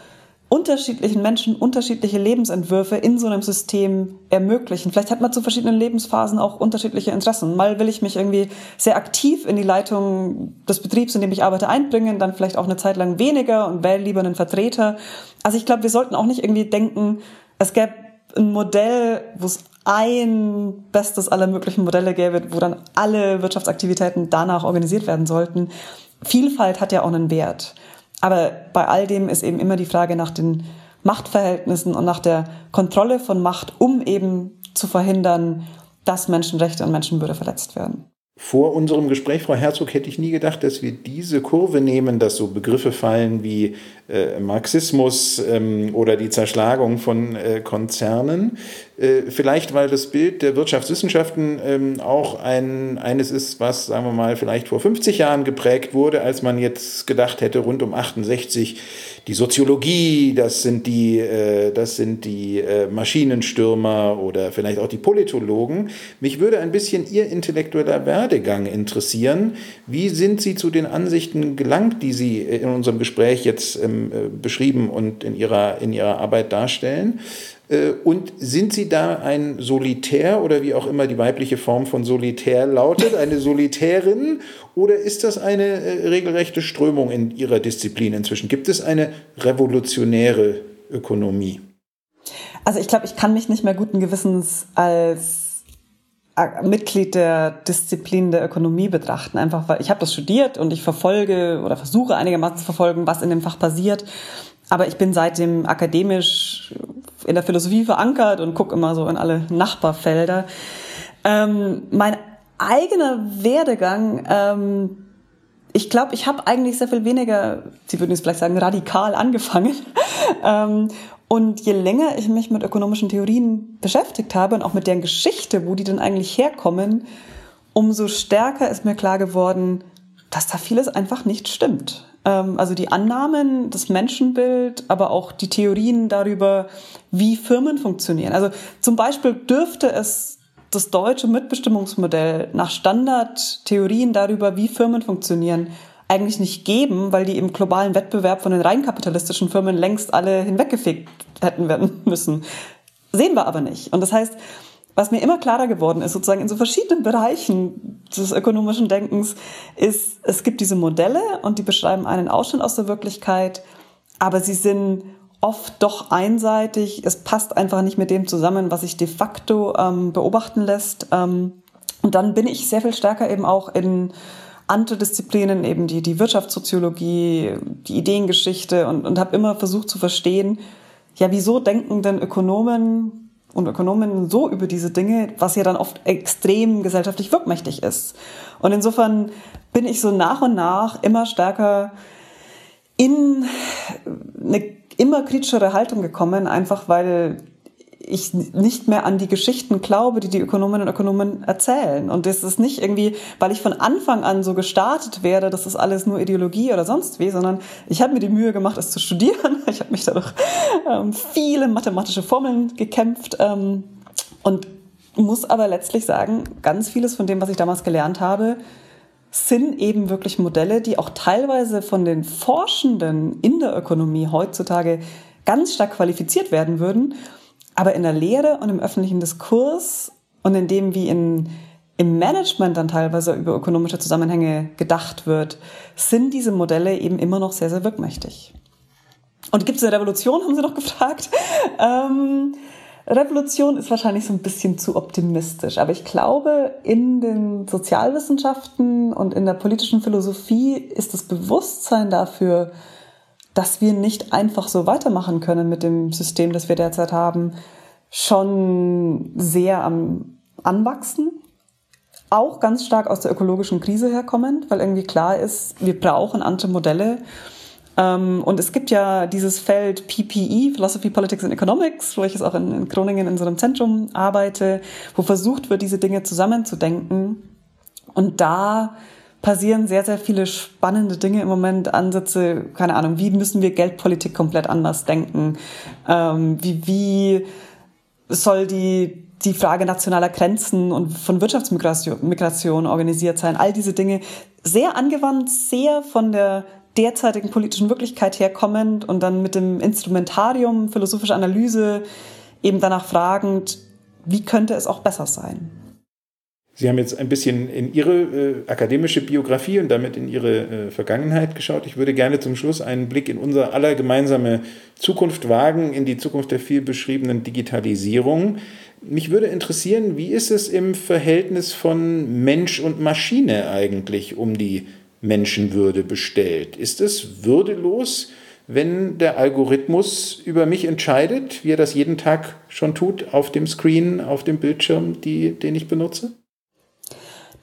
[SPEAKER 1] unterschiedlichen Menschen unterschiedliche Lebensentwürfe in so einem System ermöglichen. Vielleicht hat man zu verschiedenen Lebensphasen auch unterschiedliche Interessen. Mal will ich mich irgendwie sehr aktiv in die Leitung des Betriebs, in dem ich arbeite, einbringen, dann vielleicht auch eine Zeit lang weniger und wähle lieber einen Vertreter. Also ich glaube, wir sollten auch nicht irgendwie denken, es gäbe ein Modell, wo es ein bestes aller möglichen Modelle gäbe, wo dann alle Wirtschaftsaktivitäten danach organisiert werden sollten. Vielfalt hat ja auch einen Wert. Aber bei all dem ist eben immer die Frage nach den Machtverhältnissen und nach der Kontrolle von Macht, um eben zu verhindern, dass Menschenrechte und Menschenwürde verletzt werden.
[SPEAKER 3] Vor unserem Gespräch, Frau Herzog, hätte ich nie gedacht, dass wir diese Kurve nehmen, dass so Begriffe fallen wie Marxismus ähm, oder die Zerschlagung von äh, Konzernen. Äh, vielleicht, weil das Bild der Wirtschaftswissenschaften ähm, auch ein, eines ist, was, sagen wir mal, vielleicht vor 50 Jahren geprägt wurde, als man jetzt gedacht hätte, rund um 68 die Soziologie, das sind die, äh, das sind die äh, Maschinenstürmer oder vielleicht auch die Politologen. Mich würde ein bisschen Ihr intellektueller Werdegang interessieren. Wie sind Sie zu den Ansichten gelangt, die Sie in unserem Gespräch jetzt ähm, ähm, äh, beschrieben und in ihrer, in ihrer Arbeit darstellen. Äh, und sind Sie da ein Solitär oder wie auch immer die weibliche Form von Solitär lautet, eine Solitärin oder ist das eine äh, regelrechte Strömung in Ihrer Disziplin inzwischen? Gibt es eine revolutionäre Ökonomie?
[SPEAKER 1] Also ich glaube, ich kann mich nicht mehr guten Gewissens als Mitglied der Disziplin der Ökonomie betrachten, einfach weil ich habe das studiert und ich verfolge oder versuche einigermaßen zu verfolgen, was in dem Fach passiert. Aber ich bin seitdem akademisch in der Philosophie verankert und gucke immer so in alle Nachbarfelder. Ähm, mein eigener Werdegang, ähm, ich glaube, ich habe eigentlich sehr viel weniger, Sie würden jetzt vielleicht sagen, radikal angefangen. ähm, und je länger ich mich mit ökonomischen Theorien beschäftigt habe und auch mit deren Geschichte, wo die denn eigentlich herkommen, umso stärker ist mir klar geworden, dass da vieles einfach nicht stimmt. Ähm, also die Annahmen, das Menschenbild, aber auch die Theorien darüber, wie Firmen funktionieren. Also zum Beispiel dürfte es das deutsche Mitbestimmungsmodell nach Standardtheorien darüber, wie Firmen funktionieren, eigentlich nicht geben, weil die im globalen Wettbewerb von den rein kapitalistischen Firmen längst alle hinweggefegt hätten werden müssen. Sehen wir aber nicht. Und das heißt, was mir immer klarer geworden ist, sozusagen in so verschiedenen Bereichen des ökonomischen Denkens, ist, es gibt diese Modelle und die beschreiben einen Ausschnitt aus der Wirklichkeit, aber sie sind oft doch einseitig. Es passt einfach nicht mit dem zusammen, was sich de facto ähm, beobachten lässt. Ähm, und dann bin ich sehr viel stärker eben auch in andere Disziplinen, eben die, die Wirtschaftssoziologie, die Ideengeschichte und, und habe immer versucht zu verstehen, ja, wieso denken denn Ökonomen und Ökonomen so über diese Dinge, was ja dann oft extrem gesellschaftlich wirkmächtig ist. Und insofern bin ich so nach und nach immer stärker in eine immer kritischere Haltung gekommen, einfach weil ich nicht mehr an die Geschichten glaube, die die Ökonominnen und Ökonomen erzählen. Und das ist nicht irgendwie, weil ich von Anfang an so gestartet wäre, das ist alles nur Ideologie oder sonst wie, sondern ich habe mir die Mühe gemacht, es zu studieren. Ich habe mich dadurch ähm, viele mathematische Formeln gekämpft ähm, und muss aber letztlich sagen, ganz vieles von dem, was ich damals gelernt habe, sind eben wirklich Modelle, die auch teilweise von den Forschenden in der Ökonomie heutzutage ganz stark qualifiziert werden würden aber in der Lehre und im öffentlichen Diskurs und in dem, wie in, im Management dann teilweise über ökonomische Zusammenhänge gedacht wird, sind diese Modelle eben immer noch sehr, sehr wirkmächtig. Und gibt es eine Revolution, haben Sie noch gefragt? Ähm, Revolution ist wahrscheinlich so ein bisschen zu optimistisch, aber ich glaube, in den Sozialwissenschaften und in der politischen Philosophie ist das Bewusstsein dafür, dass wir nicht einfach so weitermachen können mit dem System, das wir derzeit haben, schon sehr am Anwachsen. Auch ganz stark aus der ökologischen Krise herkommend, weil irgendwie klar ist, wir brauchen andere Modelle. Ähm, und es gibt ja dieses Feld PPE, Philosophy, Politics and Economics, wo ich es auch in, Groningen in so einem Zentrum arbeite, wo versucht wird, diese Dinge zusammenzudenken. Und da passieren sehr, sehr viele spannende Dinge im Moment, Ansätze, keine Ahnung, wie müssen wir Geldpolitik komplett anders denken? Ähm, wie, wie soll die, die Frage nationaler Grenzen und von Wirtschaftsmigration Migration organisiert sein? All diese Dinge sehr angewandt, sehr von der derzeitigen politischen Wirklichkeit herkommend und dann mit dem Instrumentarium philosophische Analyse eben danach fragend, wie könnte es auch besser sein?
[SPEAKER 3] Sie haben jetzt ein bisschen in Ihre äh, akademische Biografie und damit in Ihre äh, Vergangenheit geschaut. Ich würde gerne zum Schluss einen Blick in unsere aller gemeinsame Zukunft wagen, in die Zukunft der viel beschriebenen Digitalisierung. Mich würde interessieren, wie ist es im Verhältnis von Mensch und Maschine eigentlich um die Menschenwürde bestellt? Ist es würdelos, wenn der Algorithmus über mich entscheidet, wie er das jeden Tag schon tut, auf dem Screen, auf dem Bildschirm, die, den ich benutze?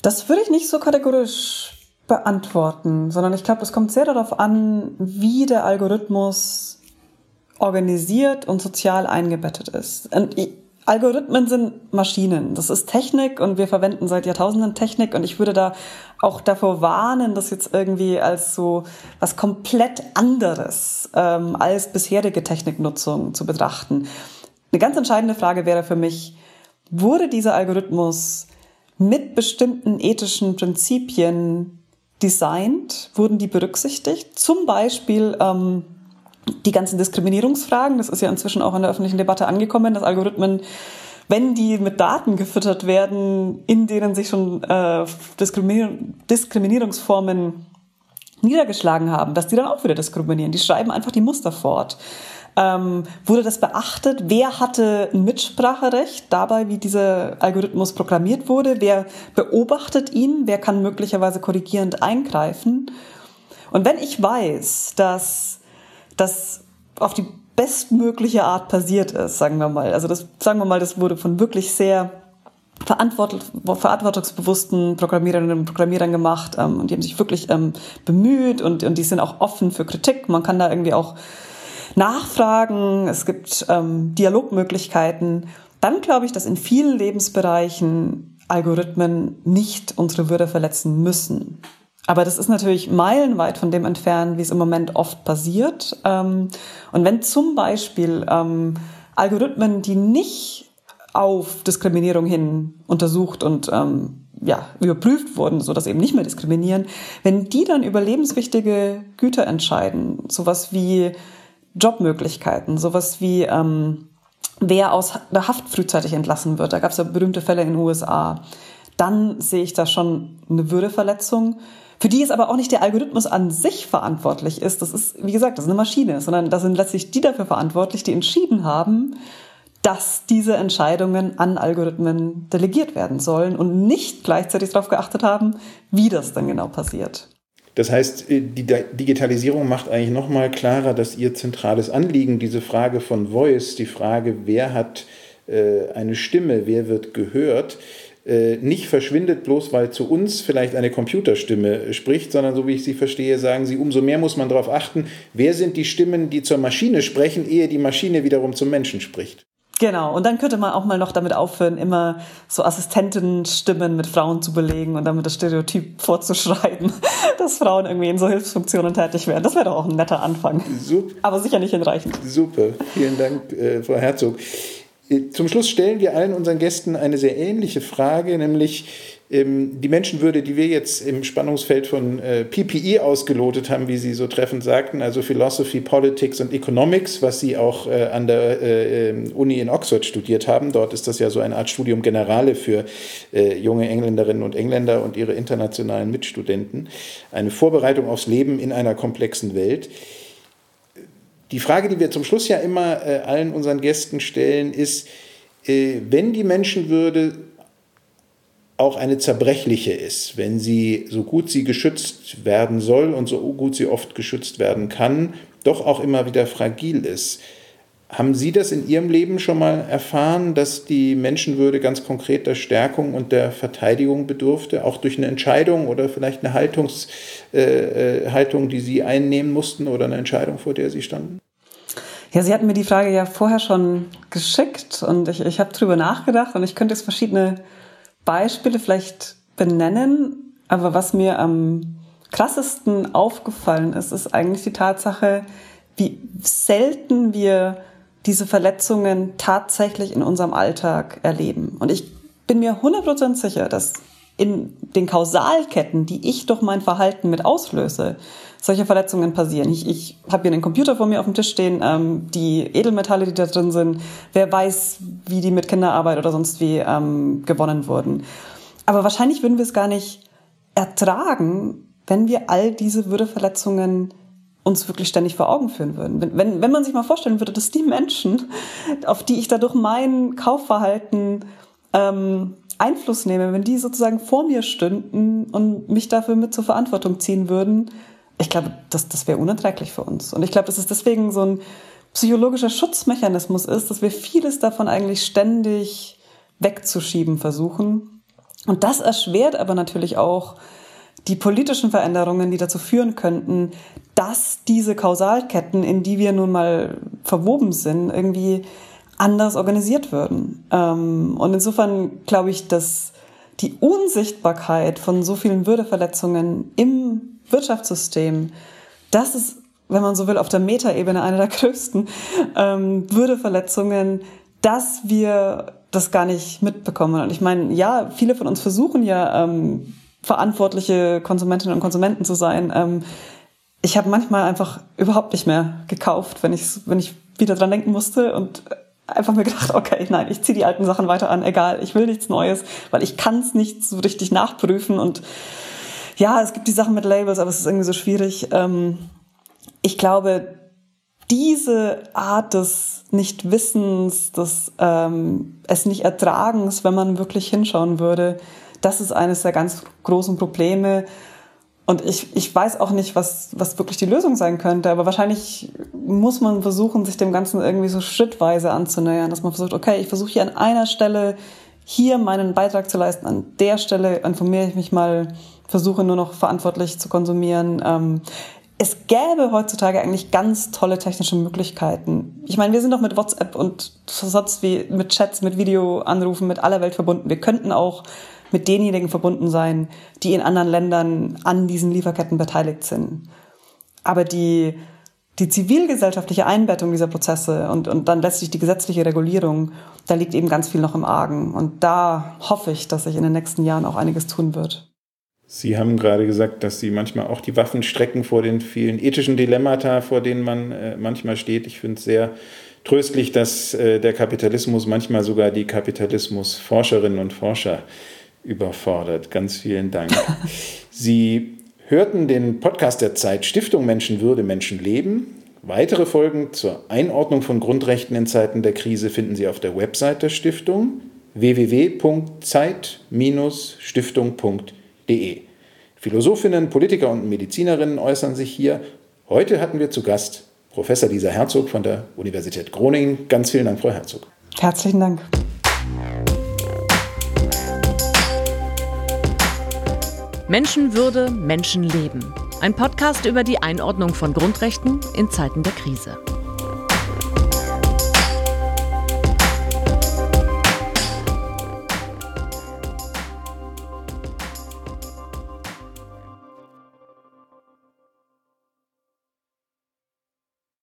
[SPEAKER 1] Das würde ich nicht so kategorisch beantworten, sondern ich glaube, es kommt sehr darauf an, wie der Algorithmus organisiert und sozial eingebettet ist. Und Algorithmen sind Maschinen. Das ist Technik und wir verwenden seit Jahrtausenden Technik und ich würde da auch davor warnen, das jetzt irgendwie als so was komplett anderes ähm, als bisherige Techniknutzung zu betrachten. Eine ganz entscheidende Frage wäre für mich, wurde dieser Algorithmus mit bestimmten ethischen Prinzipien designt, wurden die berücksichtigt. Zum Beispiel ähm, die ganzen Diskriminierungsfragen, das ist ja inzwischen auch in der öffentlichen Debatte angekommen, dass Algorithmen wenn die mit Daten gefüttert werden, in denen sich schon äh, Diskriminierungsformen niedergeschlagen haben, dass die dann auch wieder diskriminieren. Die schreiben einfach die Muster fort. Ähm, wurde das beachtet? Wer hatte ein Mitspracherecht dabei, wie dieser Algorithmus programmiert wurde? Wer beobachtet ihn? Wer kann möglicherweise korrigierend eingreifen? Und wenn ich weiß, dass das auf die bestmögliche Art passiert ist, sagen wir mal, also das, sagen wir mal, das wurde von wirklich sehr verantwortungsbewussten Programmiererinnen und Programmierern gemacht ähm, und die haben sich wirklich ähm, bemüht und, und die sind auch offen für Kritik. Man kann da irgendwie auch nachfragen, es gibt ähm, Dialogmöglichkeiten. Dann glaube ich, dass in vielen Lebensbereichen Algorithmen nicht unsere Würde verletzen müssen. Aber das ist natürlich meilenweit von dem entfernt, wie es im Moment oft passiert. Ähm, und wenn zum Beispiel ähm, Algorithmen, die nicht auf Diskriminierung hin untersucht und ähm, ja, überprüft wurden, so dass eben nicht mehr diskriminieren, wenn die dann über lebenswichtige Güter entscheiden, sowas wie Jobmöglichkeiten, sowas wie ähm, wer aus der Haft frühzeitig entlassen wird, da gab es ja berühmte Fälle in den USA, dann sehe ich da schon eine Würdeverletzung für die es aber auch nicht der Algorithmus an sich verantwortlich ist. Das ist, wie gesagt, das ist eine Maschine, sondern da sind letztlich die dafür verantwortlich, die entschieden haben, dass diese Entscheidungen an Algorithmen delegiert werden sollen und nicht gleichzeitig darauf geachtet haben, wie das dann genau passiert.
[SPEAKER 3] Das heißt, äh, die Digitalisierung macht eigentlich nochmal klarer, dass ihr zentrales Anliegen, diese Frage von Voice, die Frage, wer hat äh, eine Stimme, wer wird gehört, äh, nicht verschwindet, bloß weil zu uns vielleicht eine Computerstimme spricht, sondern so wie ich Sie verstehe, sagen Sie, umso mehr muss man darauf achten, wer sind die Stimmen, die zur Maschine sprechen, ehe die Maschine wiederum zum Menschen spricht.
[SPEAKER 1] Genau, und dann könnte man auch mal noch damit aufhören, immer so Assistentenstimmen mit Frauen zu belegen und damit das Stereotyp vorzuschreiben, dass Frauen irgendwie in so Hilfsfunktionen tätig werden. Das wäre doch auch ein netter Anfang. Super. Aber sicher nicht hinreichend.
[SPEAKER 3] Super, vielen Dank, äh, Frau Herzog. Zum Schluss stellen wir allen unseren Gästen eine sehr ähnliche Frage, nämlich die Menschenwürde, die wir jetzt im Spannungsfeld von äh, PPE ausgelotet haben, wie Sie so treffend sagten, also Philosophy, Politics und Economics, was Sie auch äh, an der äh, ähm, Uni in Oxford studiert haben. Dort ist das ja so eine Art Studium Generale für junge Engländerinnen und Engländer und ihre internationalen Mitstudenten. Eine Vorbereitung aufs Leben in einer komplexen Welt. Die Frage, die wir zum Schluss ja immer allen unseren Gästen stellen, ist, wenn die Menschenwürde auch eine zerbrechliche ist, wenn sie, so gut sie geschützt werden soll und so gut sie oft geschützt werden kann, doch auch immer wieder fragil ist. Haben Sie das in Ihrem Leben schon mal erfahren, dass die Menschenwürde ganz konkret der Stärkung und der Verteidigung bedurfte, auch durch eine Entscheidung oder vielleicht eine Haltungs, äh, äh, Haltung, die Sie einnehmen mussten oder eine Entscheidung, vor der Sie standen?
[SPEAKER 1] Ja, Sie hatten mir die Frage ja vorher schon geschickt und ich, ich habe drüber nachgedacht und ich könnte jetzt verschiedene Beispiele vielleicht benennen, aber was mir am krassesten aufgefallen ist, ist eigentlich die Tatsache, wie selten wir diese Verletzungen tatsächlich in unserem Alltag erleben. Und ich bin mir 100% sicher, dass in den Kausalketten, die ich durch mein Verhalten mit auslöse, solche Verletzungen passieren. Ich, ich habe hier einen Computer vor mir auf dem Tisch stehen, ähm, die Edelmetalle, die da drin sind, wer weiß, wie die mit Kinderarbeit oder sonst wie ähm, gewonnen wurden. Aber wahrscheinlich würden wir es gar nicht ertragen, wenn wir all diese Würdeverletzungen uns wirklich ständig vor Augen führen würden. Wenn, wenn, wenn man sich mal vorstellen würde, dass die Menschen, auf die ich dadurch mein Kaufverhalten ähm, Einfluss nehme, wenn die sozusagen vor mir stünden und mich dafür mit zur Verantwortung ziehen würden, ich glaube, das, das wäre unerträglich für uns. Und ich glaube, dass es deswegen so ein psychologischer Schutzmechanismus ist, dass wir vieles davon eigentlich ständig wegzuschieben versuchen. Und das erschwert aber natürlich auch die politischen Veränderungen, die dazu führen könnten, dass diese Kausalketten, in die wir nun mal verwoben sind, irgendwie anders organisiert würden. Ähm, und insofern glaube ich, dass die Unsichtbarkeit von so vielen Würdeverletzungen im Wirtschaftssystem, das ist, wenn man so will, auf der Metaebene eine der größten ähm, Würdeverletzungen, dass wir das gar nicht mitbekommen. Und ich meine, ja, viele von uns versuchen ja, ähm, verantwortliche Konsumentinnen und Konsumenten zu sein. Ich habe manchmal einfach überhaupt nicht mehr gekauft, wenn ich, wenn ich wieder dran denken musste und einfach mir gedacht, okay, nein, ich ziehe die alten Sachen weiter an, egal, ich will nichts Neues, weil ich kann es nicht so richtig nachprüfen und ja, es gibt die Sachen mit Labels, aber es ist irgendwie so schwierig. Ähm, ich glaube, diese Art des Nichtwissens, des ähm, es nicht Ertragens, wenn man wirklich hinschauen würde, das ist eines der ganz großen Probleme. Und ich, ich weiß auch nicht, was, was wirklich die Lösung sein könnte, aber wahrscheinlich muss man versuchen, sich dem Ganzen irgendwie so schrittweise anzunähern, dass man versucht, okay, ich versuche hier an einer Stelle hier meinen Beitrag zu leisten, an der Stelle informiere ich mich mal, versuche nur noch verantwortlich zu konsumieren. Ähm, es gäbe heutzutage eigentlich ganz tolle technische Möglichkeiten. Ich meine, wir sind doch mit WhatsApp und sonst wie mit Chats, mit Videoanrufen, mit aller Welt verbunden. Wir könnten auch mit denjenigen verbunden sein, die in anderen Ländern an diesen Lieferketten beteiligt sind. Aber die, die zivilgesellschaftliche Einbettung dieser Prozesse und, und dann letztlich die gesetzliche Regulierung, da liegt eben ganz viel noch im Argen. Und da hoffe ich, dass sich in den nächsten Jahren auch einiges tun wird.
[SPEAKER 3] Sie haben gerade gesagt, dass Sie manchmal auch die Waffen strecken vor den vielen ethischen Dilemmata, vor denen man äh, manchmal steht. Ich finde es sehr tröstlich, dass äh, der Kapitalismus manchmal sogar die Kapitalismusforscherinnen und Forscher überfordert. Ganz vielen Dank. Sie hörten den Podcast der Zeit Stiftung Menschenwürde, Menschenleben. Weitere Folgen zur Einordnung von Grundrechten in Zeiten der Krise finden Sie auf der Website der Stiftung www.zeit-stiftung.de. Philosophinnen, Politiker und Medizinerinnen äußern sich hier. Heute hatten wir zu Gast Professor Lisa Herzog von der Universität Groningen. Ganz vielen Dank, Frau Herzog.
[SPEAKER 1] Herzlichen Dank.
[SPEAKER 2] Menschenwürde, Menschenleben. Ein Podcast über die Einordnung von Grundrechten in Zeiten der Krise.